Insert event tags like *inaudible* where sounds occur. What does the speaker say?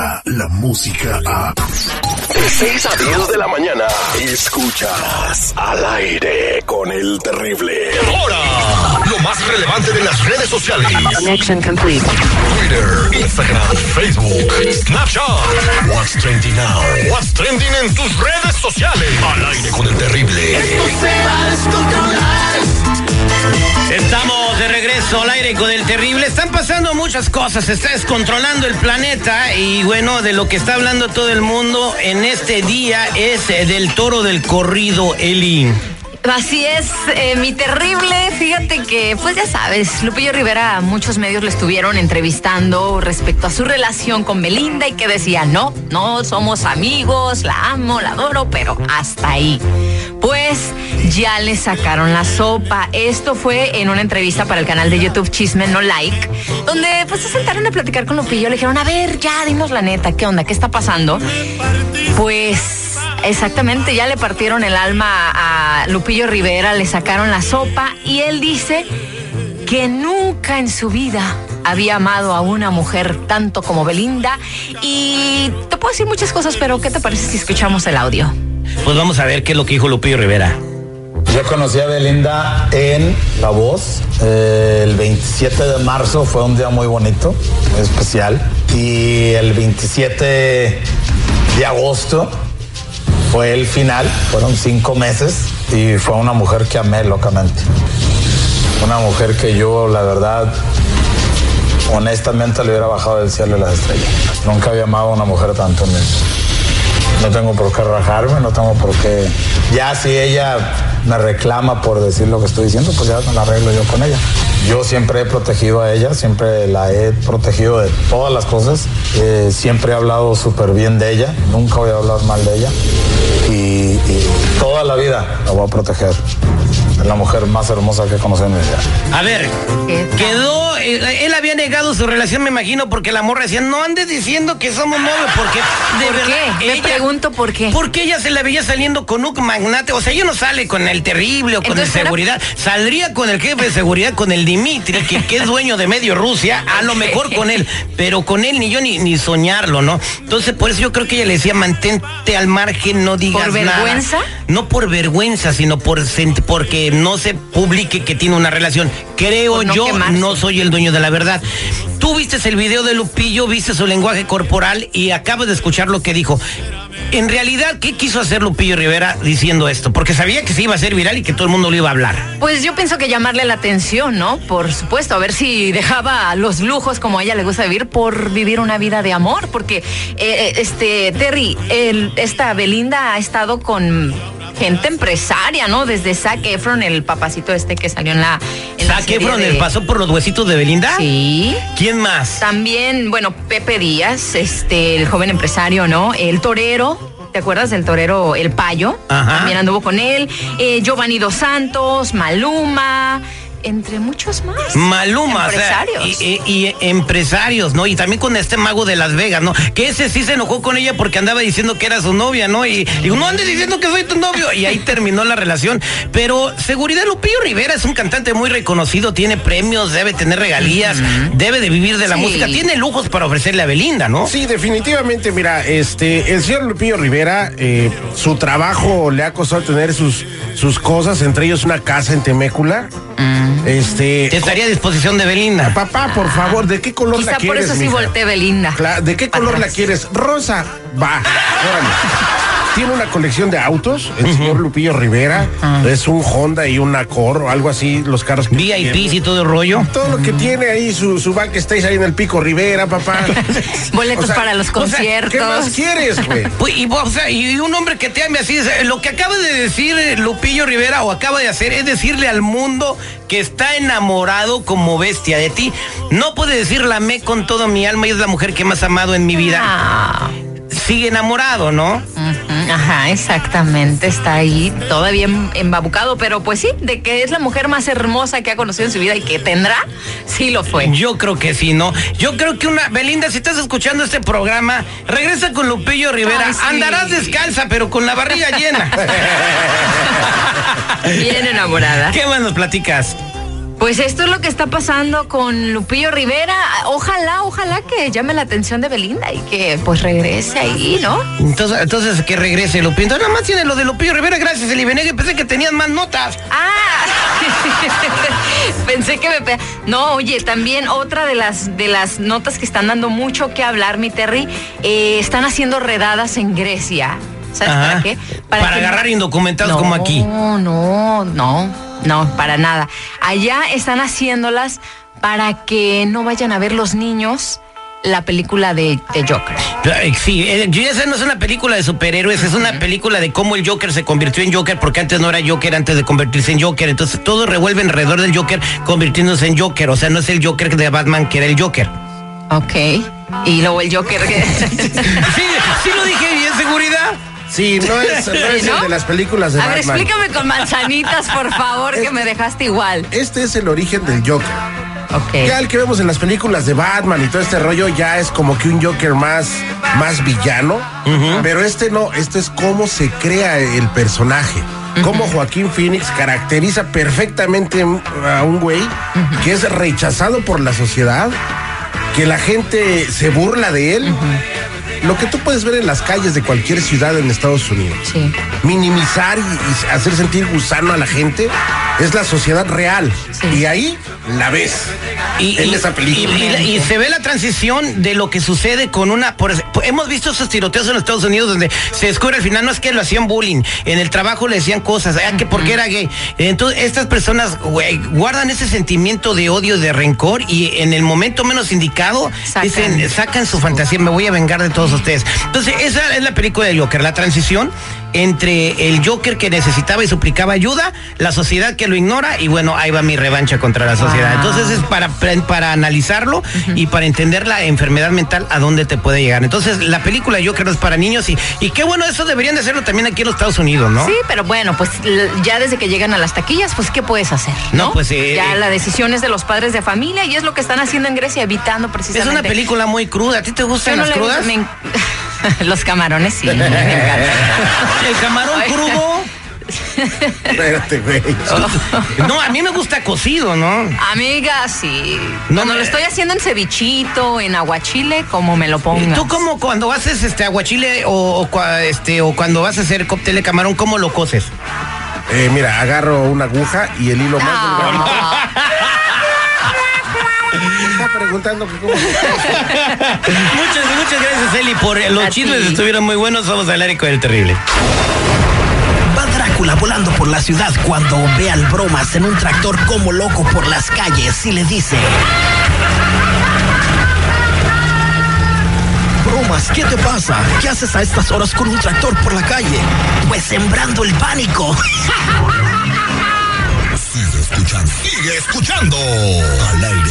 llega la música a... De 6 a 10 de la mañana, escuchas al aire con el terrible. Ahora, lo más relevante de las redes sociales. Connection complete. Twitter, Instagram, Facebook, Snapchat. What's trending now? What's trending en tus redes sociales. Al aire con el terrible. Estamos de regreso al aire con el terrible. Están pasando muchas cosas. Se está descontrolando el planeta. Y bueno, de lo que está hablando todo el mundo en este día es eh, del toro del corrido, Eli. Así es, eh, mi terrible, fíjate que, pues ya sabes, Lupillo Rivera, muchos medios lo estuvieron entrevistando respecto a su relación con Belinda y que decía, no, no somos amigos, la amo, la adoro, pero hasta ahí. Pues ya le sacaron la sopa. Esto fue en una entrevista para el canal de YouTube Chisme No Like, donde pues se sentaron a platicar con Lupillo, le dijeron, a ver, ya, dinos la neta, ¿qué onda? ¿Qué está pasando? Pues exactamente, ya le partieron el alma a Lupillo Rivera, le sacaron la sopa y él dice que nunca en su vida había amado a una mujer tanto como Belinda y te puedo decir muchas cosas, pero ¿qué te parece si escuchamos el audio? Pues vamos a ver qué es lo que dijo Lupillo Rivera. Yo conocí a Belinda en La Voz. eh, el 27 de marzo fue un día muy bonito, muy especial. Y el 27 de agosto fue el final. Fueron cinco meses y fue una mujer que amé locamente. Una mujer que yo, la verdad, honestamente le hubiera bajado del cielo y las estrellas. Nunca había amado a una mujer tanto en. No tengo por qué rajarme, no tengo por qué. Ya si ella me reclama por decir lo que estoy diciendo, pues ya me la arreglo yo con ella. Yo siempre he protegido a ella, siempre la he protegido de todas las cosas. Eh, siempre he hablado súper bien de ella, nunca voy a hablar mal de ella. Y, y toda la vida la voy a proteger. Es la mujer más hermosa que he conocido en mi vida. A ver, quedó, eh, él había negado su relación, me imagino, porque la morra decía, no andes diciendo que somos novios, porque de ¿Por verdad, qué? Me pregunto por qué. Porque ella se la veía saliendo con un magnate, o sea, ella no sale con el terrible o con Entonces, el era- seguridad, saldría con el jefe de seguridad, con el Dimitri, que, que es dueño de medio Rusia, a lo mejor con él, pero con él ni yo ni, ni soñarlo, ¿no? Entonces, por eso yo creo que ella le decía, mantente al margen, no digas ¿Por nada". vergüenza? No por vergüenza, sino por sent- no se publique que tiene una relación. Creo no yo, quemarse. no soy el dueño de la verdad. Tú viste el video de Lupillo, viste su lenguaje corporal y acabas de escuchar lo que dijo. En realidad, ¿qué quiso hacer Lupillo Rivera diciendo esto? Porque sabía que se iba a hacer viral y que todo el mundo lo iba a hablar. Pues yo pienso que llamarle la atención, ¿no? Por supuesto, a ver si dejaba los lujos como a ella le gusta vivir por vivir una vida de amor, porque eh, eh, este Terry, el- esta Belinda ha estado con gente empresaria, ¿no? Desde Zac Efron, el papacito este que salió en la. En ¿Zac Efron de- el pasó por los huesitos de Belinda? Sí. ¿Quién más? También, bueno, Pepe Díaz, este, el joven empresario, ¿no? El torero. ¿Te acuerdas del torero El Payo? Ajá. También anduvo con él. Eh, Giovanni Dos Santos, Maluma, entre muchos más. Maluma, o sea, Empresarios. y, y- y empresarios, ¿no? Y también con este mago de Las Vegas, ¿no? Que ese sí se enojó con ella porque andaba diciendo que era su novia, ¿no? Y digo, no andes diciendo que soy tu novio. Y ahí terminó la relación. Pero seguridad, Lupillo Rivera es un cantante muy reconocido, tiene premios, debe tener regalías, debe de vivir de la Sí. música, tiene lujos para ofrecerle a Belinda, ¿no? Sí, definitivamente, mira, este, el señor Lupillo Rivera, eh, su trabajo le ha costado tener sus, sus cosas, entre ellos una casa en Temécula. Este. Estaría a disposición de Belinda. Papá, por favor, ¿de qué color Quizá la por quieres? eso sí mija? volteé Belinda. ¿De qué color la quieres? Rosa. Va, órale. Tiene una colección de autos, el señor Lupillo Rivera. Es un Honda y un Accord o algo así, los carros que VIP tiene. y todo el rollo. Todo lo que tiene ahí, su, su backstage ahí en el Pico Rivera, papá. *laughs* Boletos O sea, para los o sea, conciertos. ¿Qué más quieres, güey? *laughs* Pues, y, o sea, y un hombre que te ame así, lo que acaba de decir eh, Lupillo Rivera o acaba de hacer es decirle al mundo que está enamorado como bestia de ti. No puede decir la amé con todo mi alma y es la mujer que más amado en mi vida. Ah. Sigue enamorado, ¿no? Ajá, exactamente, está ahí todavía em- embabucado, pero pues sí, de que es la mujer más hermosa que ha conocido en su vida y que tendrá, sí lo fue. Yo creo que sí, ¿no? Yo creo que una. Belinda, si estás escuchando este programa, regresa con Lupillo Rivera. Ay, sí. Andarás descalza, pero con la barriga llena. *laughs* Bien enamorada. ¿Qué más nos platicas? Pues esto es lo que está pasando con Lupillo Rivera. Ojalá, ojalá que llame la atención de Belinda y que pues regrese ahí, ¿no? Entonces, entonces que regrese Lupillo. Entonces, nada más tiene lo de Lupillo Rivera, gracias, Eli Venegas. Pensé que tenías más notas. Ah, *laughs* pensé que me... pe- No, oye, también otra de las, de las notas que están dando mucho que hablar, mi Terry, eh, están haciendo redadas en Grecia. ¿Sabes Ajá. para qué? Para que- agarrar indocumentados como aquí. No, no, no, no, para nada. Allá están haciéndolas para que no vayan a ver los niños la película de, de Joker. Eh, Sí, eh, ya sé, no es una película de superhéroes, es una película de cómo el Joker se convirtió en Joker, porque antes no era Joker antes de convertirse en Joker. Entonces todo revuelve alrededor del Joker convirtiéndose en Joker. O sea, no es el Joker de Batman que era el Joker. Ok. Y luego el Joker. que- *laughs* Sí, sí lo dije bien, seguridad. Sí, no es, no es ¿No? el de las películas de A ver, Batman. explícame con manzanitas, por favor, que me dejaste igual. Este es el origen del Joker. Ok. Ya el que vemos en las películas de Batman y todo este rollo ya es como que un Joker más, más villano. Pero este no, este es cómo se crea el personaje. Cómo Joaquín Phoenix caracteriza perfectamente a un güey que es rechazado por la sociedad, que la gente se burla de él. Lo que tú puedes ver en las calles de cualquier ciudad en Estados Unidos. Sí. Minimizar y, y hacer sentir gusano a la gente es la sociedad real. Sí. Y ahí la ves. en esa película. y- y y se ve la transición de lo que sucede con una. por- hemos visto esos tiroteos en los Estados Unidos donde se descubre al final no es que lo hacían bullying, en el trabajo le decían cosas, ah, que porque era gay. Entonces, estas personas, güey, guardan ese sentimiento de odio, de rencor y en el momento menos indicado Sacan. dicen, sacan su fantasía, me voy a vengar de todos ustedes. Entonces, esa es la película de Joker, la transición entre el Joker que necesitaba y suplicaba ayuda, la sociedad que lo ignora y bueno, ahí va mi revancha contra la sociedad. Ah. Entonces es para, para analizarlo y para entender la enfermedad mental a dónde te puede llegar. Entonces la película Joker no es para niños y, y qué bueno, eso deberían de hacerlo también aquí en los Estados Unidos, ¿no? Sí, pero bueno, pues ya desde que llegan a las taquillas, pues ¿qué puedes hacer? No, No, pues, eh, ya eh. la decisión es de los padres de familia y es lo que están haciendo en Grecia, evitando Es precisamente. una película muy cruda. ¿A ti te gustan no las crudas? me *laughs* *laughs* los camarones sí, me encantan. *laughs* El camarón crudo. Espérate, güey. *laughs* No, a mí me gusta cocido, ¿no? Amiga, sí. No Cuando me- lo estoy haciendo en cevichito, en aguachile, como me lo pongas. ¿Tú como cuando haces este aguachile o, este o cuando vas a hacer cóctel de camarón, cómo lo coces? Eh, mira, agarro una aguja y el hilo más delgado. Preguntando que cómo. *laughs* muchas, muchas gracias, Eli, por los A chismes ti. estuvieron muy buenos. Somos al aire con el terrible. Va Drácula volando por la ciudad cuando ve al bromas en un tractor como loco por las calles y le dice... Bromas, ¿qué te pasa? ¿Qué haces a estas horas con un tractor por la calle? Pues sembrando el pánico. Sigue escuchando. Sigue escuchando. Al aire.